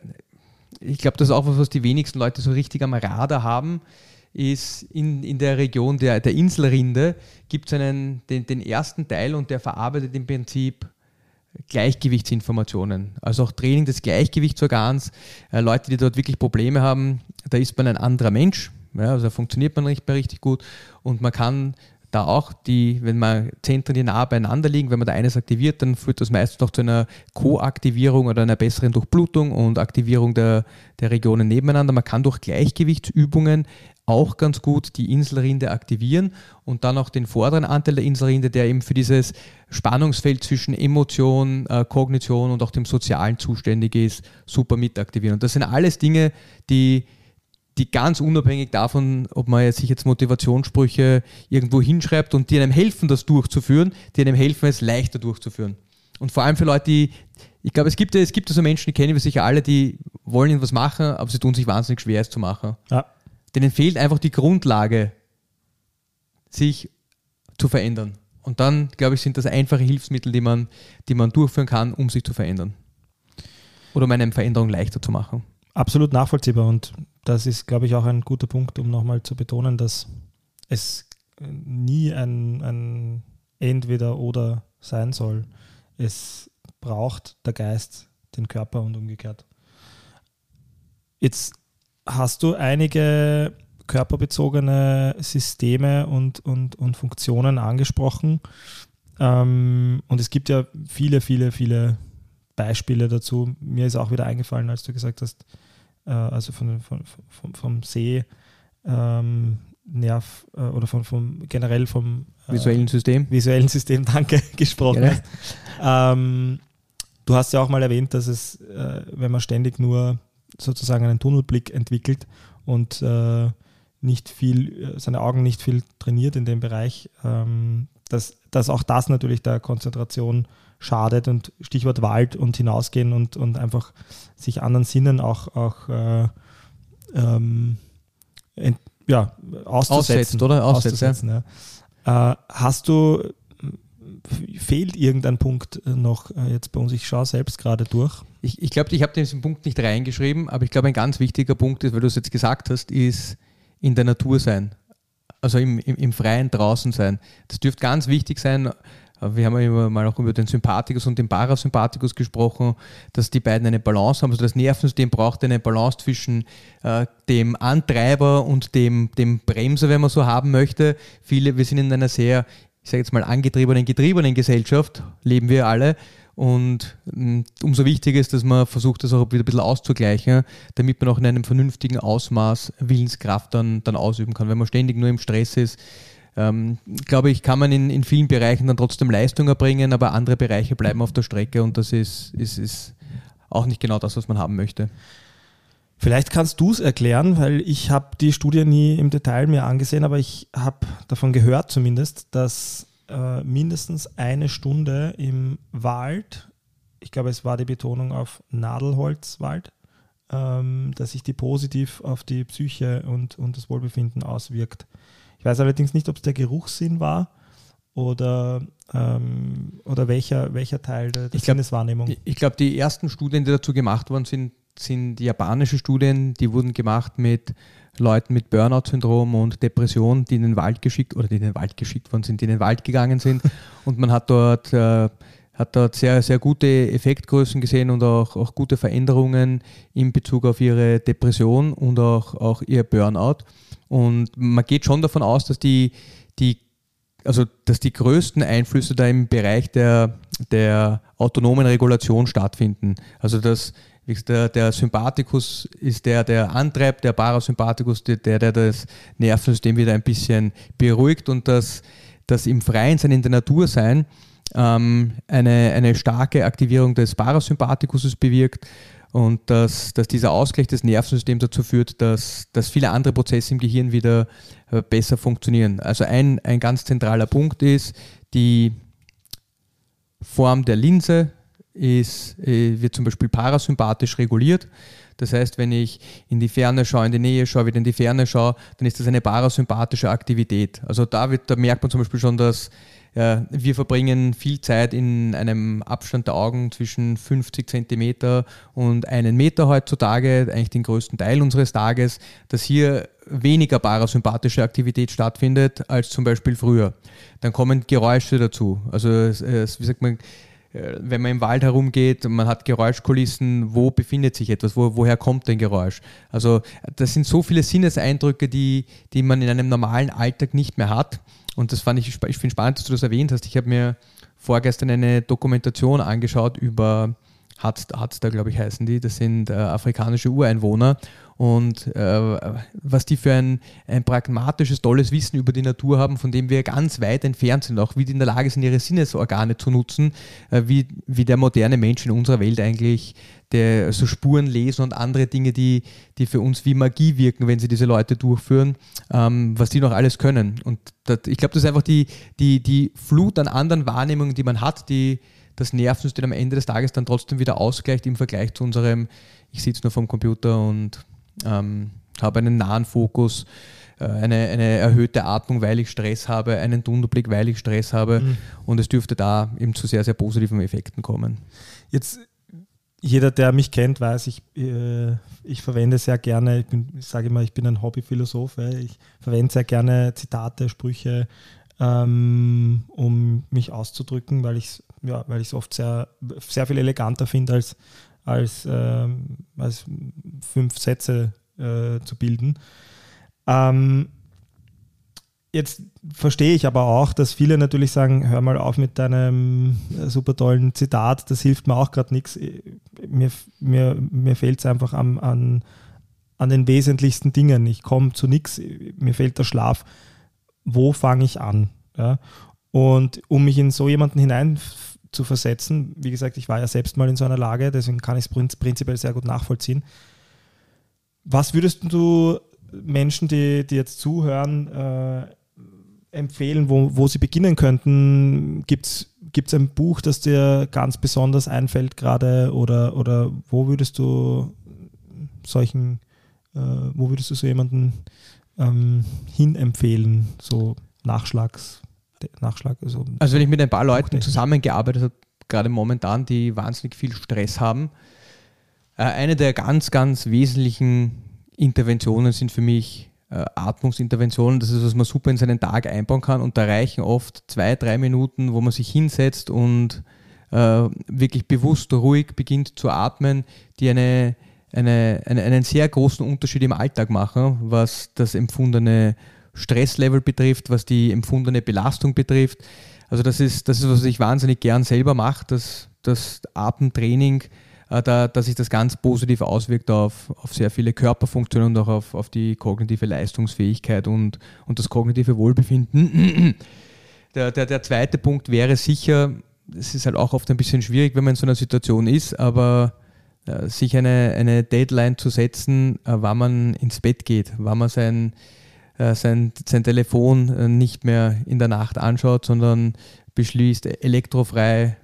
ich glaube, das ist auch was, was die wenigsten Leute so richtig am Radar haben, ist in, in der Region der, der Inselrinde gibt es den, den ersten Teil und der verarbeitet im Prinzip Gleichgewichtsinformationen, also auch Training des Gleichgewichtsorgans. Äh, Leute, die dort wirklich Probleme haben, da ist man ein anderer Mensch, ja, also da funktioniert man nicht mehr richtig gut und man kann da auch die, wenn man Zentren, die nah beieinander liegen, wenn man da eines aktiviert, dann führt das meistens noch zu einer Koaktivierung oder einer besseren Durchblutung und Aktivierung der, der Regionen nebeneinander. Man kann durch Gleichgewichtsübungen auch ganz gut die Inselrinde aktivieren und dann auch den vorderen Anteil der Inselrinde, der eben für dieses Spannungsfeld zwischen Emotion, äh, Kognition und auch dem Sozialen zuständig ist, super mit aktivieren. Und das sind alles Dinge, die die ganz unabhängig davon, ob man sich jetzt Motivationssprüche irgendwo hinschreibt und die einem helfen, das durchzuführen, die einem helfen, es leichter durchzuführen. Und vor allem für Leute, die, ich glaube, es gibt, es gibt so Menschen, die kennen wir sicher alle, die wollen irgendwas machen, aber sie tun sich wahnsinnig schwer, es zu machen. Ja denen fehlt einfach die Grundlage, sich zu verändern. Und dann, glaube ich, sind das einfache Hilfsmittel, die man, die man durchführen kann, um sich zu verändern. Oder um eine Veränderung leichter zu machen. Absolut nachvollziehbar. Und das ist, glaube ich, auch ein guter Punkt, um nochmal zu betonen, dass es nie ein, ein Entweder-Oder sein soll. Es braucht der Geist den Körper und umgekehrt. Jetzt hast du einige körperbezogene Systeme und, und, und Funktionen angesprochen. Ähm, und es gibt ja viele, viele, viele Beispiele dazu. Mir ist auch wieder eingefallen, als du gesagt hast, äh, also von, von, vom, vom See. Ähm, Nerv äh, oder von, vom generell vom äh, visuellen System. Visuellen System, danke, gesprochen hast. Ähm, du hast ja auch mal erwähnt, dass es, äh, wenn man ständig nur sozusagen einen Tunnelblick entwickelt und äh, nicht viel, äh, seine Augen nicht viel trainiert in dem Bereich, ähm, dass, dass auch das natürlich der Konzentration schadet und Stichwort Wald und hinausgehen und, und einfach sich anderen Sinnen auch, auch äh, ähm, ent, ja, auszusetzen. Aussetzt, oder? Aussetzen, ja. Äh, hast du fehlt irgendein Punkt äh, noch äh, jetzt bei uns? Ich schaue selbst gerade durch. Ich, ich glaube, ich habe diesen Punkt nicht reingeschrieben, aber ich glaube, ein ganz wichtiger Punkt ist, weil du es jetzt gesagt hast, ist in der Natur sein. Also im, im, im Freien draußen sein. Das dürfte ganz wichtig sein. Wir haben ja mal auch über den Sympathikus und den Parasympathikus gesprochen, dass die beiden eine Balance haben. Also das Nervensystem braucht eine Balance zwischen äh, dem Antreiber und dem, dem Bremser, wenn man so haben möchte. Viele, wir sind in einer sehr ich sage jetzt mal, angetriebenen, getriebenen Gesellschaft leben wir alle. Und mm, umso wichtiger ist, dass man versucht, das auch wieder ein bisschen auszugleichen, damit man auch in einem vernünftigen Ausmaß Willenskraft dann, dann ausüben kann. Wenn man ständig nur im Stress ist, ähm, glaube ich, kann man in, in vielen Bereichen dann trotzdem Leistung erbringen, aber andere Bereiche bleiben auf der Strecke und das ist, ist, ist auch nicht genau das, was man haben möchte. Vielleicht kannst du es erklären, weil ich habe die Studie nie im Detail mir angesehen, aber ich habe davon gehört zumindest, dass äh, mindestens eine Stunde im Wald, ich glaube es war die Betonung auf Nadelholzwald, ähm, dass sich die positiv auf die Psyche und, und das Wohlbefinden auswirkt. Ich weiß allerdings nicht, ob es der Geruchssinn war oder, ähm, oder welcher, welcher Teil der, der ich glaub, Sinneswahrnehmung. Ich glaube, die ersten Studien, die dazu gemacht worden sind, sind japanische Studien, die wurden gemacht mit Leuten mit Burnout-Syndrom und Depression, die in den Wald geschickt oder die in den Wald geschickt worden sind, die in den Wald gegangen sind. und man hat dort, äh, hat dort sehr, sehr gute Effektgrößen gesehen und auch, auch gute Veränderungen in Bezug auf ihre Depression und auch, auch ihr Burnout. Und man geht schon davon aus, dass die, die also dass die größten Einflüsse da im Bereich der, der autonomen Regulation stattfinden. Also dass der, der Sympathikus ist der, der antreibt, der Parasympathikus, der, der das Nervensystem wieder ein bisschen beruhigt und dass das im Freien sein, in der Natur sein, ähm, eine, eine starke Aktivierung des Parasympathikus bewirkt und dass, dass dieser Ausgleich des Nervensystems dazu führt, dass, dass viele andere Prozesse im Gehirn wieder äh, besser funktionieren. Also ein, ein ganz zentraler Punkt ist, die Form der Linse ist, äh, wird zum Beispiel parasympathisch reguliert. Das heißt, wenn ich in die Ferne schaue, in die Nähe schaue, wieder in die Ferne schaue, dann ist das eine parasympathische Aktivität. Also da, wird, da merkt man zum Beispiel schon, dass äh, wir verbringen viel Zeit in einem Abstand der Augen zwischen 50 Zentimeter und einen Meter heutzutage, eigentlich den größten Teil unseres Tages, dass hier weniger parasympathische Aktivität stattfindet als zum Beispiel früher. Dann kommen Geräusche dazu. Also wie sagt man, wenn man im Wald herumgeht, man hat Geräuschkulissen, wo befindet sich etwas, wo, woher kommt ein Geräusch? Also das sind so viele Sinneseindrücke, die, die man in einem normalen Alltag nicht mehr hat. Und das fand ich, ich finde spannend, dass du das erwähnt hast. Ich habe mir vorgestern eine Dokumentation angeschaut über Hadsta, glaube ich, heißen die. Das sind äh, afrikanische Ureinwohner. Und äh, was die für ein, ein pragmatisches, tolles Wissen über die Natur haben, von dem wir ganz weit entfernt sind, auch wie die in der Lage sind, ihre Sinnesorgane zu nutzen, äh, wie, wie der moderne Mensch in unserer Welt eigentlich der so Spuren lesen und andere Dinge, die, die für uns wie Magie wirken, wenn sie diese Leute durchführen, ähm, was die noch alles können. Und das, ich glaube, das ist einfach die, die, die Flut an anderen Wahrnehmungen, die man hat, die das Nervensystem am Ende des Tages dann trotzdem wieder ausgleicht im Vergleich zu unserem, ich sitze nur vom Computer und ähm, habe einen nahen Fokus, äh, eine, eine erhöhte Atmung, weil ich Stress habe, einen Tunnelblick, weil ich Stress habe mhm. und es dürfte da eben zu sehr, sehr positiven Effekten kommen. Jetzt jeder, der mich kennt, weiß, ich, äh, ich verwende sehr gerne, ich, bin, ich sage immer, ich bin ein Hobbyphilosoph, ich verwende sehr gerne Zitate, Sprüche, ähm, um mich auszudrücken, weil ich es ja, oft sehr, sehr viel eleganter finde, als, als, ähm, als fünf Sätze äh, zu bilden. Ähm, Jetzt verstehe ich aber auch, dass viele natürlich sagen, hör mal auf mit deinem äh, super tollen Zitat, das hilft mir auch gerade nichts. Mir, mir, mir fehlt es einfach an, an, an den wesentlichsten Dingen. Ich komme zu nichts, mir fehlt der Schlaf. Wo fange ich an? Ja? Und um mich in so jemanden hinein zu versetzen, wie gesagt, ich war ja selbst mal in so einer Lage, deswegen kann ich es prinzipiell sehr gut nachvollziehen. Was würdest du Menschen, die, die jetzt zuhören, äh, empfehlen, wo, wo sie beginnen könnten? Gibt es ein Buch, das dir ganz besonders einfällt gerade oder, oder wo würdest du solchen, äh, wo würdest du so jemanden ähm, hin empfehlen, so Nachschlags, Nachschlag? Also, also wenn ich mit ein paar Leuten zusammengearbeitet habe, gerade momentan, die wahnsinnig viel Stress haben, äh, eine der ganz, ganz wesentlichen Interventionen sind für mich äh, Atmungsinterventionen. Das ist, was man super in seinen Tag einbauen kann. Und da reichen oft zwei, drei Minuten, wo man sich hinsetzt und äh, wirklich bewusst ruhig beginnt zu atmen, die eine, eine, eine, einen sehr großen Unterschied im Alltag machen, was das empfundene Stresslevel betrifft, was die empfundene Belastung betrifft. Also das ist, das ist, was ich wahnsinnig gern selber mache, das, das Atemtraining äh, da, dass sich das ganz positiv auswirkt auf, auf sehr viele Körperfunktionen und auch auf, auf die kognitive Leistungsfähigkeit und, und das kognitive Wohlbefinden. Der, der, der zweite Punkt wäre sicher, es ist halt auch oft ein bisschen schwierig, wenn man in so einer Situation ist, aber äh, sich eine, eine Deadline zu setzen, äh, wann man ins Bett geht, wann man sein, sein, sein Telefon äh, nicht mehr in der Nacht anschaut, sondern beschließt, elektrofrei,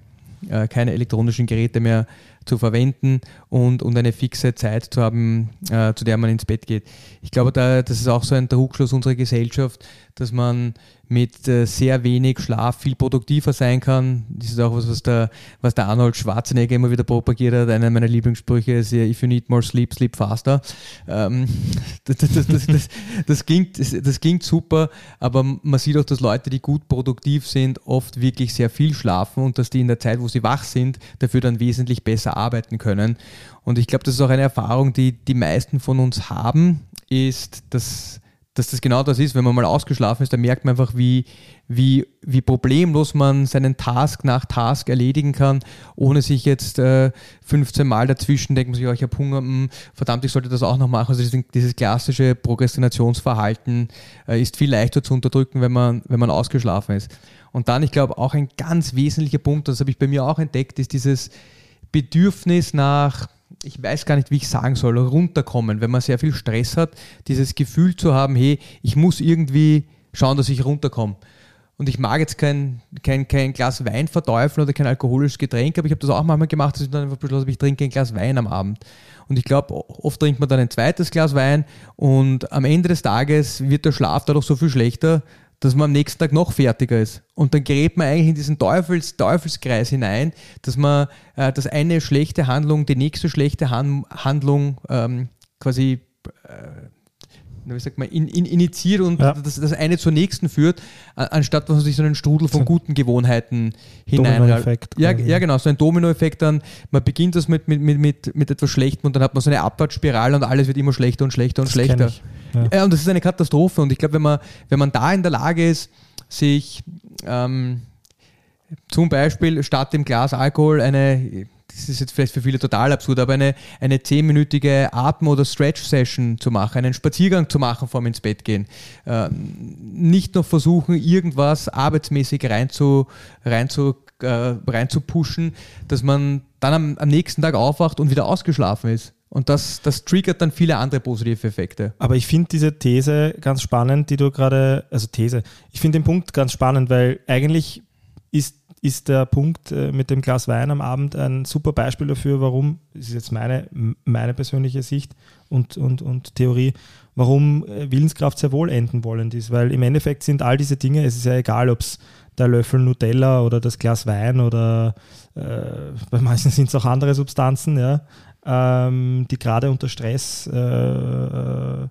äh, keine elektronischen Geräte mehr zu verwenden und, und eine fixe Zeit zu haben, äh, zu der man ins Bett geht. Ich glaube, da, das ist auch so ein Trugschluss unserer Gesellschaft, dass man mit äh, sehr wenig Schlaf viel produktiver sein kann. Das ist auch was, was der, was der Arnold Schwarzenegger immer wieder propagiert hat. Einer meiner Lieblingssprüche ist ja, if you need more sleep, sleep faster. Ähm, das, das, das, das, klingt, das klingt super, aber man sieht auch, dass Leute, die gut produktiv sind, oft wirklich sehr viel schlafen und dass die in der Zeit, wo sie wach sind, dafür dann wesentlich besser arbeiten können. Und ich glaube, das ist auch eine Erfahrung, die die meisten von uns haben, ist, dass dass das genau das ist, wenn man mal ausgeschlafen ist, dann merkt man einfach, wie, wie, wie problemlos man seinen Task nach Task erledigen kann, ohne sich jetzt äh, 15 Mal dazwischen denkt man oh, ich habe Hunger, mh, hm, verdammt, ich sollte das auch noch machen. Also dieses, dieses klassische Prokrastinationsverhalten äh, ist viel leichter zu unterdrücken, wenn man, wenn man ausgeschlafen ist. Und dann, ich glaube, auch ein ganz wesentlicher Punkt, das habe ich bei mir auch entdeckt, ist dieses Bedürfnis nach ich weiß gar nicht, wie ich sagen soll, runterkommen, wenn man sehr viel Stress hat, dieses Gefühl zu haben, hey, ich muss irgendwie schauen, dass ich runterkomme. Und ich mag jetzt kein, kein, kein Glas Wein verteufeln oder kein alkoholisches Getränk, aber ich habe das auch manchmal gemacht, dass ich dann einfach beschlossen habe, ich trinke ein Glas Wein am Abend. Und ich glaube, oft trinkt man dann ein zweites Glas Wein und am Ende des Tages wird der Schlaf dadurch so viel schlechter, dass man am nächsten Tag noch fertiger ist. Und dann gerät man eigentlich in diesen Teufels, Teufelskreis hinein, dass man, äh, dass eine schlechte Handlung die nächste schlechte Han Handlung ähm, quasi äh, wie sagt man, in, in, initiiert und ja. das, das eine zur nächsten führt, anstatt dass man sich so einen Strudel von guten Gewohnheiten hinein. Ja, ja, genau, so ein Dominoeffekt dann. Man beginnt das mit, mit, mit, mit, mit etwas Schlechtem und dann hat man so eine Abwärtsspirale und alles wird immer schlechter und schlechter und das schlechter. Ja. ja. und das ist eine Katastrophe. Und ich glaube, wenn man, wenn man da in der Lage ist, sich ähm, zum Beispiel statt dem Glas Alkohol eine das ist jetzt vielleicht für viele total absurd, aber eine, eine zehnminütige Atmen- oder Stretch-Session zu machen, einen Spaziergang zu machen vorm ins Bett gehen. Äh, nicht noch versuchen, irgendwas arbeitsmäßig rein zu, rein äh, rein pushen, dass man dann am, am nächsten Tag aufwacht und wieder ausgeschlafen ist. Und das, das triggert dann viele andere positive Effekte. Aber ich finde diese These ganz spannend, die du gerade, also These, ich finde den Punkt ganz spannend, weil eigentlich ist ist der Punkt äh, mit dem Glas Wein am Abend ein super Beispiel dafür, warum, das ist jetzt meine, meine persönliche Sicht und, und, und Theorie, warum äh, Willenskraft sehr wohl enden wollend ist. Weil im Endeffekt sind all diese Dinge, es ist ja egal, ob es der Löffel Nutella oder das Glas Wein oder äh, bei manchen sind es auch andere Substanzen, ja, ähm, die gerade unter Stress äh, äh,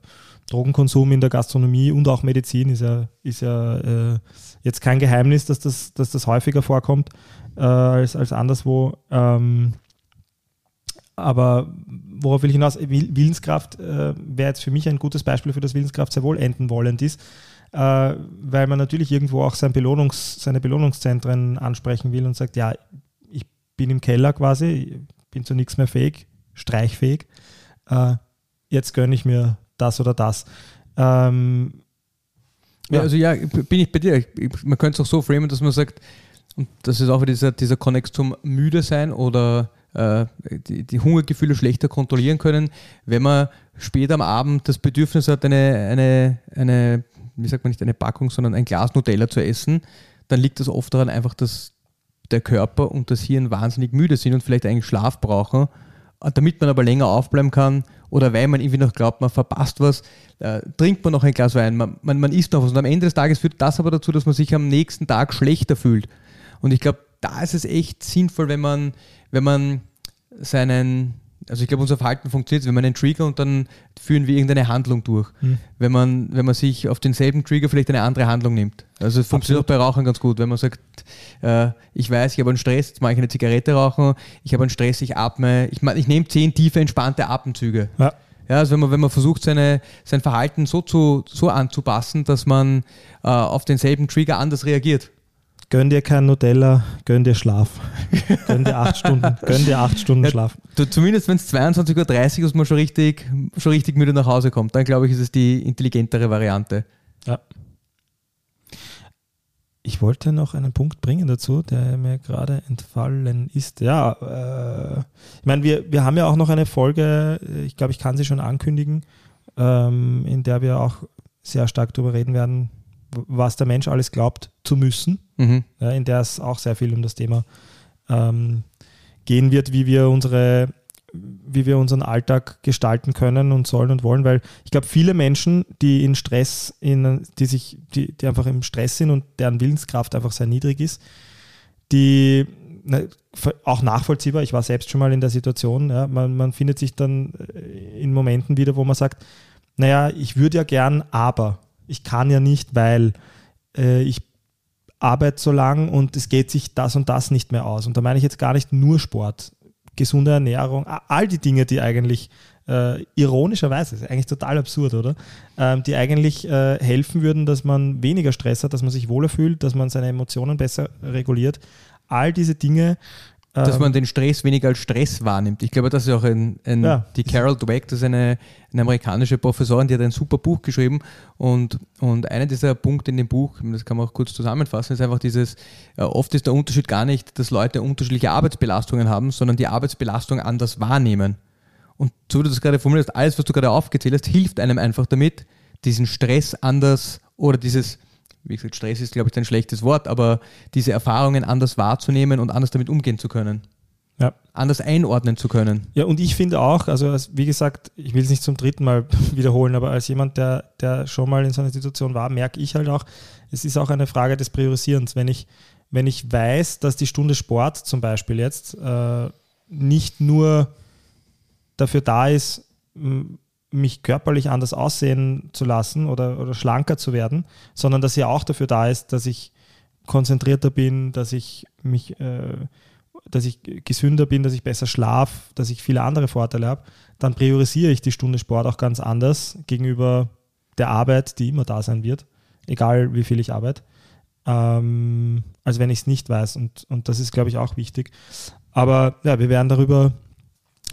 Drogenkonsum in der Gastronomie und auch Medizin ist ja, ist ja äh, jetzt kein Geheimnis, dass das, dass das häufiger vorkommt äh, als, als anderswo. Ähm, aber worauf will ich hinaus? Willenskraft äh, wäre jetzt für mich ein gutes Beispiel für das Willenskraft sehr wohl enden wollend ist, äh, weil man natürlich irgendwo auch sein Belohnungs-, seine Belohnungszentren ansprechen will und sagt, ja, ich bin im Keller quasi, bin zu nichts mehr fähig, streichfähig, äh, jetzt gönne ich mir das oder das. Ähm, ja. also ja, bin ich bei dir. Man könnte es auch so framen, dass man sagt, und das ist auch wieder dieser, dieser Konnex zum Müde sein oder äh, die, die, Hungergefühle schlechter kontrollieren können, wenn man später am Abend das Bedürfnis hat, eine, eine, eine, wie sagt man nicht eine Packung, sondern ein Glas Nutella zu essen, dann liegt das oft daran einfach, dass der Körper und das Hirn wahnsinnig müde sind und vielleicht eigentlich Schlaf brauchen, damit man aber länger aufbleiben kann oder weil man irgendwie noch glaubt, man verpasst was, äh, trinkt man noch ein Glas Wein, man, man, man isst noch was. Und am Ende des Tages führt das aber dazu, dass man sich am nächsten Tag schlechter fühlt. Und ich glaube, da ist es echt sinnvoll, wenn man, wenn man seinen, also ich glaube, unser Verhalten funktioniert, wenn man einen Trigger und dann führen wir irgendeine Handlung durch. Mhm. Wenn, man, wenn man sich auf denselben Trigger vielleicht eine andere Handlung nimmt. Also es funktioniert auch bei Rauchern ganz gut, wenn man sagt, äh, ich weiß, ich habe einen Stress, jetzt mache ich eine Zigarette rauchen, ich habe einen Stress, ich atme, ich, ich nehme zehn tiefe, entspannte Atemzüge. Ja. Ja, also wenn man, wenn man versucht, seine, sein Verhalten so, zu, so anzupassen, dass man äh, auf denselben Trigger anders reagiert. Gönn dir kein Nutella, gönn dir Schlaf. gönn dir acht Stunden, gönn dir acht Stunden ja, Schlaf. Du, zumindest wenn es 22.30 Uhr ist, man schon richtig, schon richtig müde nach Hause kommt, dann glaube ich, ist es die intelligentere Variante. Ja. Ich wollte noch einen Punkt bringen dazu, der mir gerade entfallen ist. Ja, äh, ich meine, wir, wir haben ja auch noch eine Folge, ich glaube, ich kann sie schon ankündigen, ähm, in der wir auch sehr stark darüber reden werden, was der Mensch alles glaubt zu müssen, mhm. ja, in der es auch sehr viel um das Thema ähm, gehen wird, wie wir unsere wie wir unseren Alltag gestalten können und sollen und wollen, weil ich glaube, viele Menschen, die in Stress, in, die sich, die, die einfach im Stress sind und deren Willenskraft einfach sehr niedrig ist, die ne, auch nachvollziehbar, ich war selbst schon mal in der Situation, ja, man, man findet sich dann äh, in Momenten wieder, wo man sagt, naja, ich würde ja gern, aber ich kann ja nicht, weil äh, ich arbeite so lang und es geht sich das und das nicht mehr aus. Und da meine ich jetzt gar nicht nur Sport gesunde Ernährung, all die Dinge, die eigentlich äh, ironischerweise, ist eigentlich total absurd, oder? Ähm, die eigentlich äh, helfen würden, dass man weniger Stress hat, dass man sich wohler fühlt, dass man seine Emotionen besser reguliert. All diese Dinge dass man ähm, den Stress weniger als Stress wahrnimmt. Ich glaube, das ist auch ein, ein ja. die Carol Dweck, das ist eine, eine, amerikanische Professorin, die hat ein super Buch geschrieben und, und einer dieser Punkte in dem Buch, das kann man auch kurz zusammenfassen, ist einfach dieses, äh, oft ist der Unterschied gar nicht, dass Leute unterschiedliche Arbeitsbelastungen haben, sondern die Arbeitsbelastung anders wahrnehmen. Und so wie du das gerade formulierst, alles, was du gerade aufgezählt hast, hilft einem einfach damit, diesen Stress anders oder dieses wie gesagt, Stress ist, glaube ich, ein schlechtes Wort, aber diese Erfahrungen anders wahrzunehmen und anders damit umgehen zu können. Ja. Anders einordnen zu können. Ja, und ich finde auch, also als, wie gesagt, ich will es nicht zum dritten Mal wiederholen, aber als jemand, der, der schon mal in so einer Situation war, merke ich halt auch, es ist auch eine Frage des Priorisierens. Wenn ich, wenn ich weiß, dass die Stunde Sport zum Beispiel jetzt äh, nicht nur dafür da ist, mich körperlich anders aussehen zu lassen oder, oder schlanker zu werden, sondern dass sie auch dafür da ist, dass ich konzentrierter bin, dass ich mich, äh, dass ich gesünder bin, dass ich besser schlafe, dass ich viele andere Vorteile habe, dann priorisiere ich die Stunde Sport auch ganz anders gegenüber der Arbeit, die immer da sein wird, egal wie viel ich arbeite, ähm, als wenn ich es nicht weiß. Und, und das ist, glaube ich, auch wichtig. Aber ja, wir werden darüber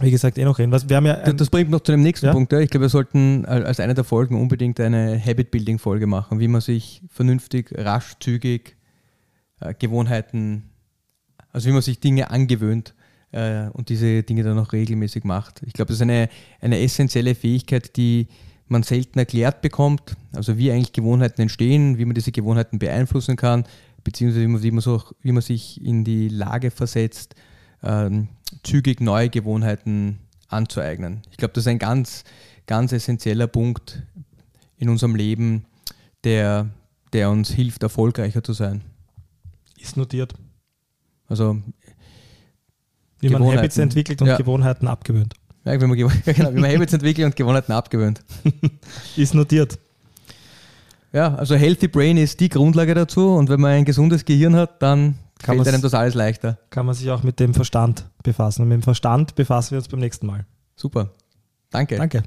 wie gesagt, eh noch reden. Was, wir haben ja das bringt noch zu dem nächsten ja? Punkt. Ja. Ich glaube, wir sollten als eine der Folgen unbedingt eine Habit-Building-Folge machen, wie man sich vernünftig, rasch, zügig äh, Gewohnheiten, also wie man sich Dinge angewöhnt äh, und diese Dinge dann auch regelmäßig macht. Ich glaube, das ist eine, eine essentielle Fähigkeit, die man selten erklärt bekommt. Also wie eigentlich Gewohnheiten entstehen, wie man diese Gewohnheiten beeinflussen kann, beziehungsweise wie man, wie man, so, wie man sich in die Lage versetzt, ähm, zügig neue Gewohnheiten anzueignen. Ich glaube, das ist ein ganz, ganz essentieller Punkt in unserem Leben, der, der uns hilft, erfolgreicher zu sein. Ist notiert. Also wie man Habits entwickelt und ja. Gewohnheiten abgewöhnt. Ja, wie man, genau, wie man Habits entwickelt und Gewohnheiten abgewöhnt. ist notiert. Ja, also Healthy Brain ist die Grundlage dazu und wenn man ein gesundes Gehirn hat, dann kann fällt einem das alles leichter. Kann man sich auch mit dem Verstand befassen. Und mit dem Verstand befassen wir uns beim nächsten Mal. Super. Danke. Danke.